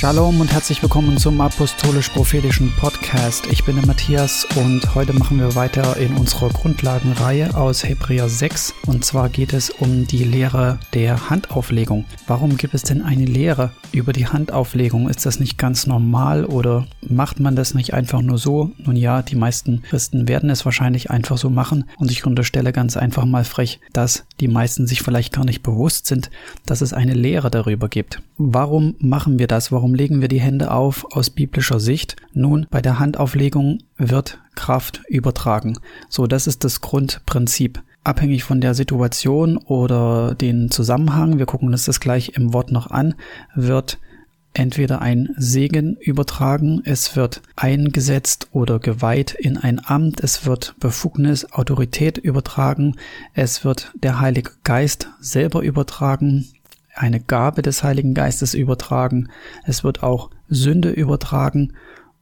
Shalom und herzlich willkommen zum Apostolisch-Prophetischen Podcast. Ich bin der Matthias und heute machen wir weiter in unserer Grundlagenreihe aus Hebräer 6. Und zwar geht es um die Lehre der Handauflegung. Warum gibt es denn eine Lehre über die Handauflegung? Ist das nicht ganz normal oder macht man das nicht einfach nur so? Nun ja, die meisten Christen werden es wahrscheinlich einfach so machen und ich unterstelle ganz einfach mal frech, dass die meisten sich vielleicht gar nicht bewusst sind, dass es eine Lehre darüber gibt. Warum machen wir das? Warum legen wir die Hände auf aus biblischer Sicht? Nun, bei der Handauflegung wird Kraft übertragen. So, das ist das Grundprinzip. Abhängig von der Situation oder den Zusammenhang, wir gucken uns das gleich im Wort noch an, wird entweder ein Segen übertragen, es wird eingesetzt oder geweiht in ein Amt, es wird Befugnis, Autorität übertragen, es wird der Heilige Geist selber übertragen, eine Gabe des Heiligen Geistes übertragen, es wird auch Sünde übertragen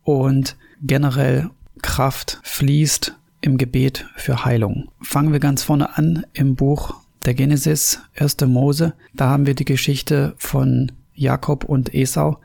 und generell Kraft fließt im Gebet für Heilung. Fangen wir ganz vorne an im Buch der Genesis, 1. Mose. Da haben wir die Geschichte von Jakob und Esau.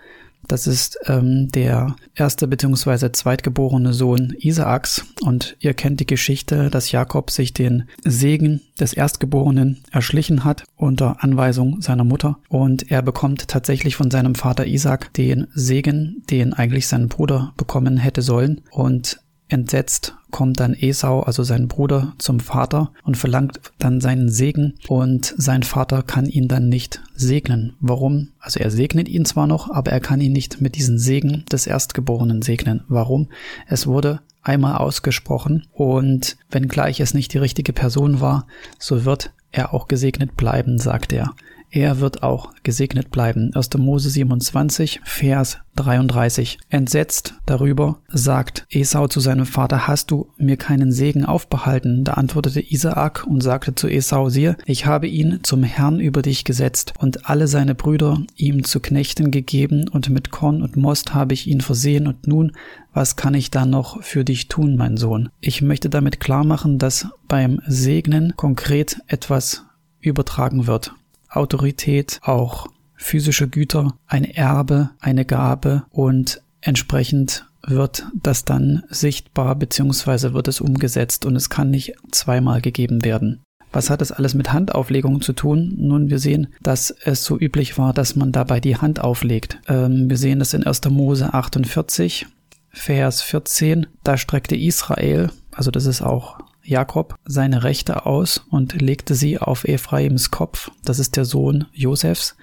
Das ist ähm, der erste bzw. zweitgeborene Sohn Isaaks und ihr kennt die Geschichte, dass Jakob sich den Segen des Erstgeborenen erschlichen hat unter Anweisung seiner Mutter und er bekommt tatsächlich von seinem Vater Isaac den Segen, den eigentlich sein Bruder bekommen hätte sollen und Entsetzt kommt dann Esau, also sein Bruder, zum Vater und verlangt dann seinen Segen und sein Vater kann ihn dann nicht segnen. Warum? Also er segnet ihn zwar noch, aber er kann ihn nicht mit diesem Segen des Erstgeborenen segnen. Warum? Es wurde einmal ausgesprochen und wenngleich es nicht die richtige Person war, so wird er auch gesegnet bleiben, sagt er er wird auch gesegnet bleiben. 1. Mose 27, Vers 33. Entsetzt darüber sagt Esau zu seinem Vater, hast du mir keinen Segen aufbehalten? Da antwortete Isaak und sagte zu Esau, siehe, ich habe ihn zum Herrn über dich gesetzt und alle seine Brüder ihm zu Knechten gegeben und mit Korn und Most habe ich ihn versehen und nun, was kann ich da noch für dich tun, mein Sohn? Ich möchte damit klar machen, dass beim Segnen konkret etwas übertragen wird. Autorität, auch physische Güter, ein Erbe, eine Gabe und entsprechend wird das dann sichtbar beziehungsweise wird es umgesetzt und es kann nicht zweimal gegeben werden. Was hat das alles mit Handauflegung zu tun? Nun, wir sehen, dass es so üblich war, dass man dabei die Hand auflegt. Ähm, wir sehen das in 1. Mose 48, Vers 14. Da streckte Israel, also das ist auch Jakob seine Rechte aus und legte sie auf Ephraims Kopf, das ist der Sohn Josefs,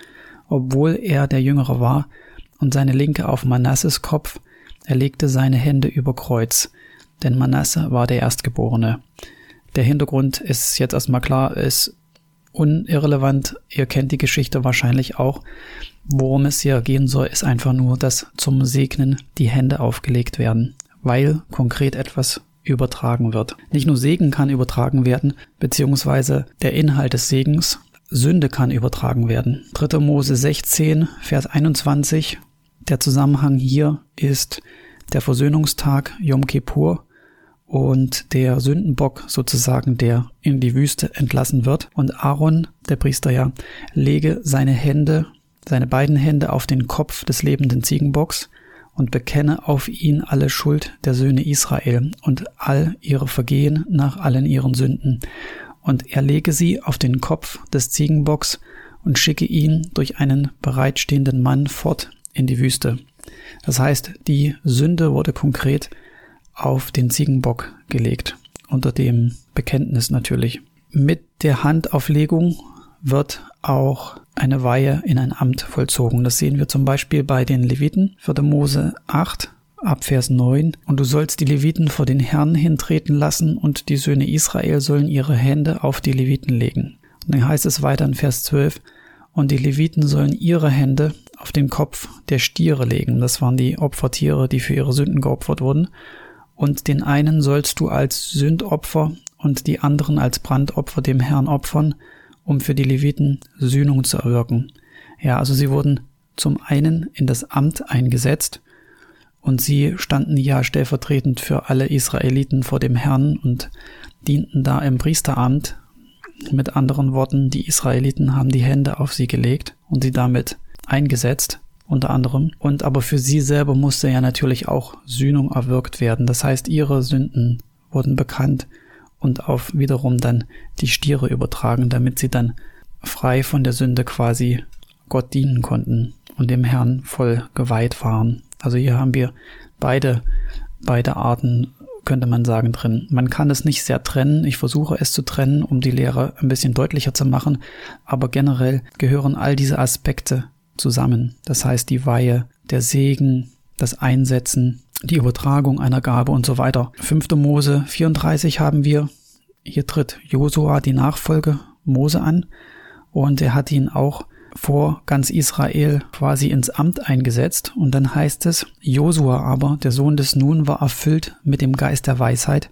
obwohl er der Jüngere war, und seine linke auf Manasses Kopf, er legte seine Hände über Kreuz, denn Manasse war der Erstgeborene. Der Hintergrund ist jetzt erstmal klar, ist unirrelevant, ihr kennt die Geschichte wahrscheinlich auch. Worum es hier gehen soll, ist einfach nur, dass zum Segnen die Hände aufgelegt werden, weil konkret etwas übertragen wird. Nicht nur Segen kann übertragen werden, beziehungsweise der Inhalt des Segens, Sünde kann übertragen werden. 3. Mose 16, Vers 21. Der Zusammenhang hier ist der Versöhnungstag Yom Kippur und der Sündenbock sozusagen, der in die Wüste entlassen wird. Und Aaron, der Priester ja, lege seine Hände, seine beiden Hände auf den Kopf des lebenden Ziegenbocks und bekenne auf ihn alle Schuld der Söhne Israel und all ihre Vergehen nach allen ihren Sünden. Und er lege sie auf den Kopf des Ziegenbocks und schicke ihn durch einen bereitstehenden Mann fort in die Wüste. Das heißt, die Sünde wurde konkret auf den Ziegenbock gelegt, unter dem Bekenntnis natürlich. Mit der Handauflegung wird auch eine Weihe in ein Amt vollzogen. Das sehen wir zum Beispiel bei den Leviten, 4. Mose 8, ab Vers 9. Und du sollst die Leviten vor den Herrn hintreten lassen und die Söhne Israel sollen ihre Hände auf die Leviten legen. Und dann heißt es weiter in Vers 12, und die Leviten sollen ihre Hände auf den Kopf der Stiere legen. Das waren die Opfertiere, die für ihre Sünden geopfert wurden. Und den einen sollst du als Sündopfer und die anderen als Brandopfer dem Herrn opfern um für die Leviten Sühnung zu erwirken. Ja, also sie wurden zum einen in das Amt eingesetzt und sie standen ja stellvertretend für alle Israeliten vor dem Herrn und dienten da im Priesteramt. Mit anderen Worten, die Israeliten haben die Hände auf sie gelegt und sie damit eingesetzt unter anderem. Und aber für sie selber musste ja natürlich auch Sühnung erwirkt werden. Das heißt, ihre Sünden wurden bekannt und auf wiederum dann die Stiere übertragen, damit sie dann frei von der Sünde quasi Gott dienen konnten und dem Herrn voll geweiht waren. Also hier haben wir beide, beide Arten, könnte man sagen, drin. Man kann es nicht sehr trennen. Ich versuche es zu trennen, um die Lehre ein bisschen deutlicher zu machen. Aber generell gehören all diese Aspekte zusammen. Das heißt, die Weihe, der Segen, das Einsetzen, die Übertragung einer Gabe und so weiter. 5. Mose 34 haben wir. Hier tritt Josua die Nachfolge Mose an und er hat ihn auch vor ganz Israel quasi ins Amt eingesetzt. Und dann heißt es, Josua aber, der Sohn des Nun, war erfüllt mit dem Geist der Weisheit,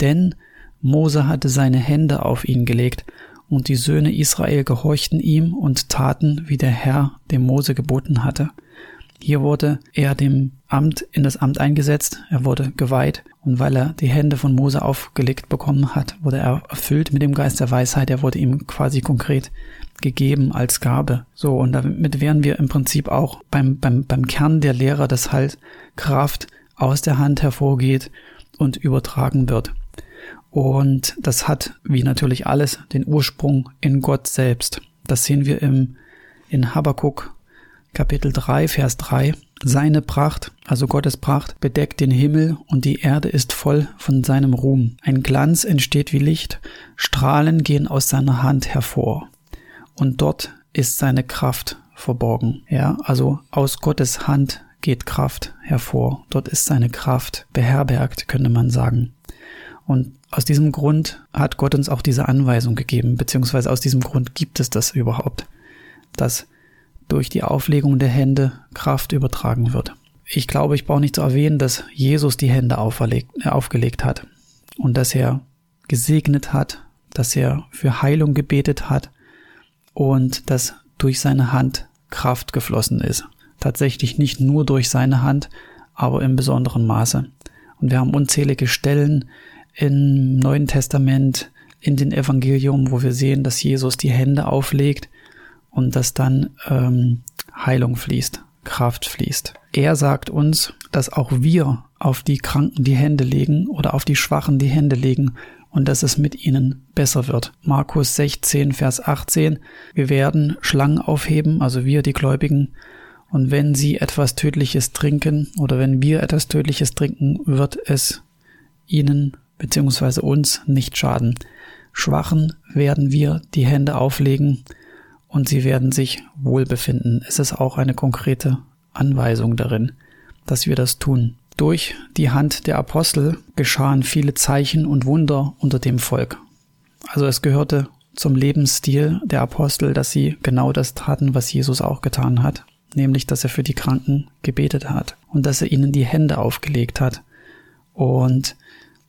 denn Mose hatte seine Hände auf ihn gelegt, und die Söhne Israel gehorchten ihm und taten, wie der Herr dem Mose geboten hatte. Hier wurde er dem Amt in das Amt eingesetzt, er wurde geweiht und weil er die Hände von Mose aufgelegt bekommen hat, wurde er erfüllt mit dem Geist der Weisheit, er wurde ihm quasi konkret gegeben als Gabe. So, und damit wären wir im Prinzip auch beim, beim, beim Kern der Lehre, dass halt Kraft aus der Hand hervorgeht und übertragen wird. Und das hat, wie natürlich alles, den Ursprung in Gott selbst. Das sehen wir im, in Habakkuk Kapitel 3, Vers 3. Seine Pracht, also Gottes Pracht, bedeckt den Himmel und die Erde ist voll von seinem Ruhm. Ein Glanz entsteht wie Licht, Strahlen gehen aus seiner Hand hervor und dort ist seine Kraft verborgen. Ja, also aus Gottes Hand geht Kraft hervor. Dort ist seine Kraft beherbergt, könnte man sagen. Und aus diesem Grund hat Gott uns auch diese Anweisung gegeben, beziehungsweise aus diesem Grund gibt es das überhaupt, dass durch die Auflegung der Hände Kraft übertragen wird. Ich glaube, ich brauche nicht zu erwähnen, dass Jesus die Hände auferlegt, äh, aufgelegt hat und dass er gesegnet hat, dass er für Heilung gebetet hat und dass durch seine Hand Kraft geflossen ist. Tatsächlich nicht nur durch seine Hand, aber im besonderen Maße. Und wir haben unzählige Stellen im Neuen Testament, in den Evangelium, wo wir sehen, dass Jesus die Hände auflegt und dass dann ähm, Heilung fließt, Kraft fließt. Er sagt uns, dass auch wir auf die Kranken die Hände legen oder auf die Schwachen die Hände legen und dass es mit ihnen besser wird. Markus 16, Vers 18. Wir werden Schlangen aufheben, also wir, die Gläubigen, und wenn sie etwas Tödliches trinken oder wenn wir etwas Tödliches trinken, wird es ihnen bzw. uns nicht schaden. Schwachen werden wir die Hände auflegen und sie werden sich wohlbefinden. Es ist auch eine konkrete Anweisung darin, dass wir das tun. Durch die Hand der Apostel geschahen viele Zeichen und Wunder unter dem Volk. Also es gehörte zum Lebensstil der Apostel, dass sie genau das taten, was Jesus auch getan hat, nämlich dass er für die Kranken gebetet hat und dass er ihnen die Hände aufgelegt hat und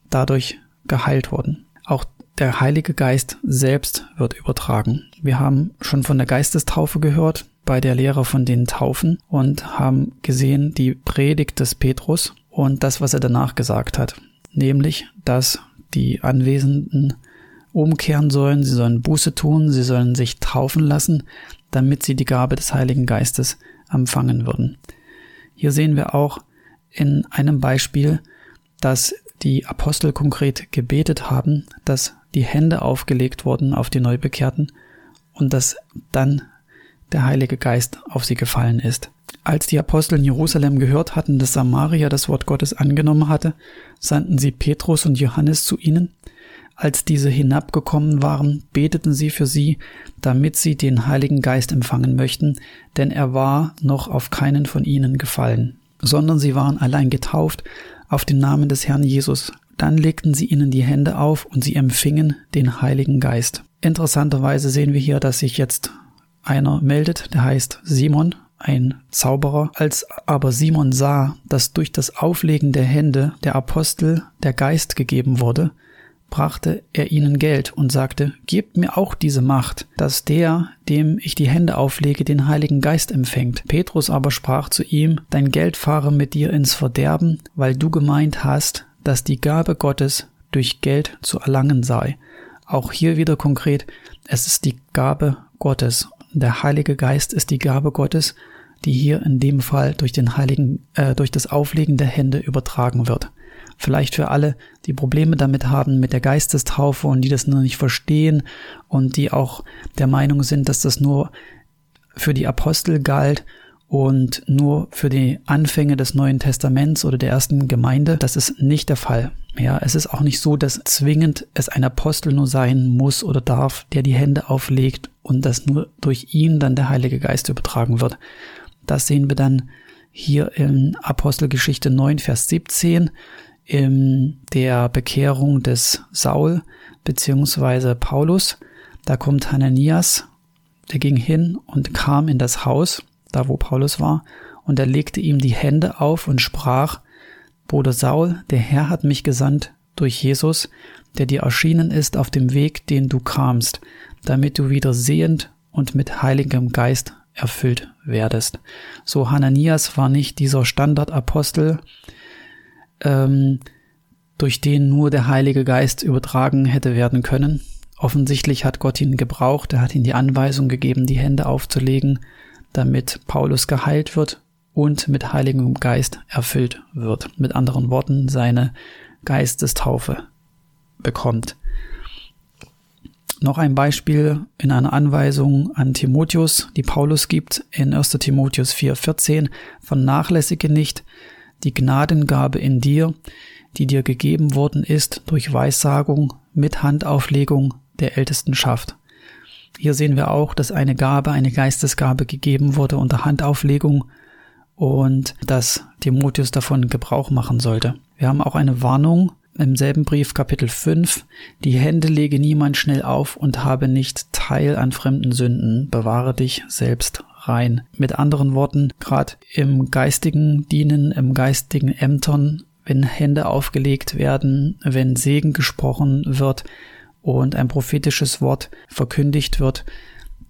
dadurch geheilt wurden. Auch der Heilige Geist selbst wird übertragen. Wir haben schon von der Geistestaufe gehört bei der Lehre von den Taufen und haben gesehen die Predigt des Petrus und das, was er danach gesagt hat, nämlich, dass die Anwesenden umkehren sollen, sie sollen Buße tun, sie sollen sich taufen lassen, damit sie die Gabe des Heiligen Geistes empfangen würden. Hier sehen wir auch in einem Beispiel, dass die Apostel konkret gebetet haben, dass die Hände aufgelegt wurden auf die Neubekehrten und dass dann der Heilige Geist auf sie gefallen ist. Als die Apostel in Jerusalem gehört hatten, dass Samaria das Wort Gottes angenommen hatte, sandten sie Petrus und Johannes zu ihnen. Als diese hinabgekommen waren, beteten sie für sie, damit sie den Heiligen Geist empfangen möchten, denn er war noch auf keinen von ihnen gefallen, sondern sie waren allein getauft auf den Namen des Herrn Jesus. Dann legten sie ihnen die Hände auf und sie empfingen den Heiligen Geist. Interessanterweise sehen wir hier, dass sich jetzt einer meldet, der heißt Simon ein Zauberer. Als aber Simon sah, dass durch das Auflegen der Hände der Apostel der Geist gegeben wurde, brachte er ihnen Geld und sagte, Gebt mir auch diese Macht, dass der, dem ich die Hände auflege, den Heiligen Geist empfängt. Petrus aber sprach zu ihm, Dein Geld fahre mit dir ins Verderben, weil du gemeint hast, dass die Gabe Gottes durch Geld zu erlangen sei. Auch hier wieder konkret, es ist die Gabe Gottes. Der Heilige Geist ist die Gabe Gottes, die hier in dem Fall durch den Heiligen, äh, durch das Auflegen der Hände übertragen wird. Vielleicht für alle, die Probleme damit haben mit der Geistestaufe und die das nur nicht verstehen und die auch der Meinung sind, dass das nur für die Apostel galt und nur für die Anfänge des Neuen Testaments oder der ersten Gemeinde. Das ist nicht der Fall. Ja, es ist auch nicht so, dass zwingend es ein Apostel nur sein muss oder darf, der die Hände auflegt und dass nur durch ihn dann der Heilige Geist übertragen wird. Das sehen wir dann hier in Apostelgeschichte 9, Vers 17 in der Bekehrung des Saul beziehungsweise Paulus. Da kommt Hananias, der ging hin und kam in das Haus, da wo Paulus war, und er legte ihm die Hände auf und sprach, Bruder Saul, der Herr hat mich gesandt durch Jesus, der dir erschienen ist auf dem Weg, den du kamst, damit du wieder sehend und mit heiligem Geist erfüllt werdest. So Hananias war nicht dieser Standardapostel, ähm, durch den nur der Heilige Geist übertragen hätte werden können. Offensichtlich hat Gott ihn gebraucht, er hat ihm die Anweisung gegeben, die Hände aufzulegen, damit Paulus geheilt wird und mit Heiligem Geist erfüllt wird. Mit anderen Worten, seine Geistestaufe bekommt. Noch ein Beispiel in einer Anweisung an Timotheus, die Paulus gibt in 1 Timotheus 4,14. Vernachlässige nicht die Gnadengabe in dir, die dir gegeben worden ist durch Weissagung mit Handauflegung der Ältestenschaft. Hier sehen wir auch, dass eine Gabe, eine Geistesgabe gegeben wurde unter Handauflegung und dass Timotheus davon Gebrauch machen sollte. Wir haben auch eine Warnung im selben Brief Kapitel 5, die Hände lege niemand schnell auf und habe nicht Teil an fremden Sünden, bewahre dich selbst rein. Mit anderen Worten, gerade im geistigen Dienen, im geistigen Ämtern, wenn Hände aufgelegt werden, wenn Segen gesprochen wird und ein prophetisches Wort verkündigt wird,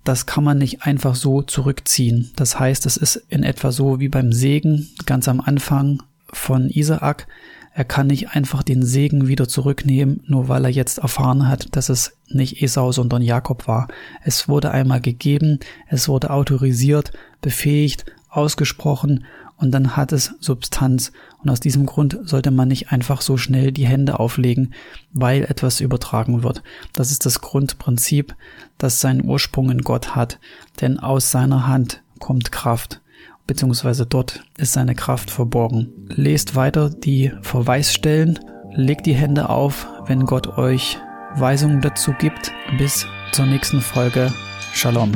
das kann man nicht einfach so zurückziehen. Das heißt, es ist in etwa so wie beim Segen ganz am Anfang von Isaak. Er kann nicht einfach den Segen wieder zurücknehmen, nur weil er jetzt erfahren hat, dass es nicht Esau, sondern Jakob war. Es wurde einmal gegeben, es wurde autorisiert, befähigt, ausgesprochen und dann hat es Substanz. Und aus diesem Grund sollte man nicht einfach so schnell die Hände auflegen, weil etwas übertragen wird. Das ist das Grundprinzip, das seinen Ursprung in Gott hat. Denn aus seiner Hand kommt Kraft beziehungsweise dort ist seine Kraft verborgen. Lest weiter die Verweisstellen, legt die Hände auf, wenn Gott euch Weisungen dazu gibt. Bis zur nächsten Folge. Shalom.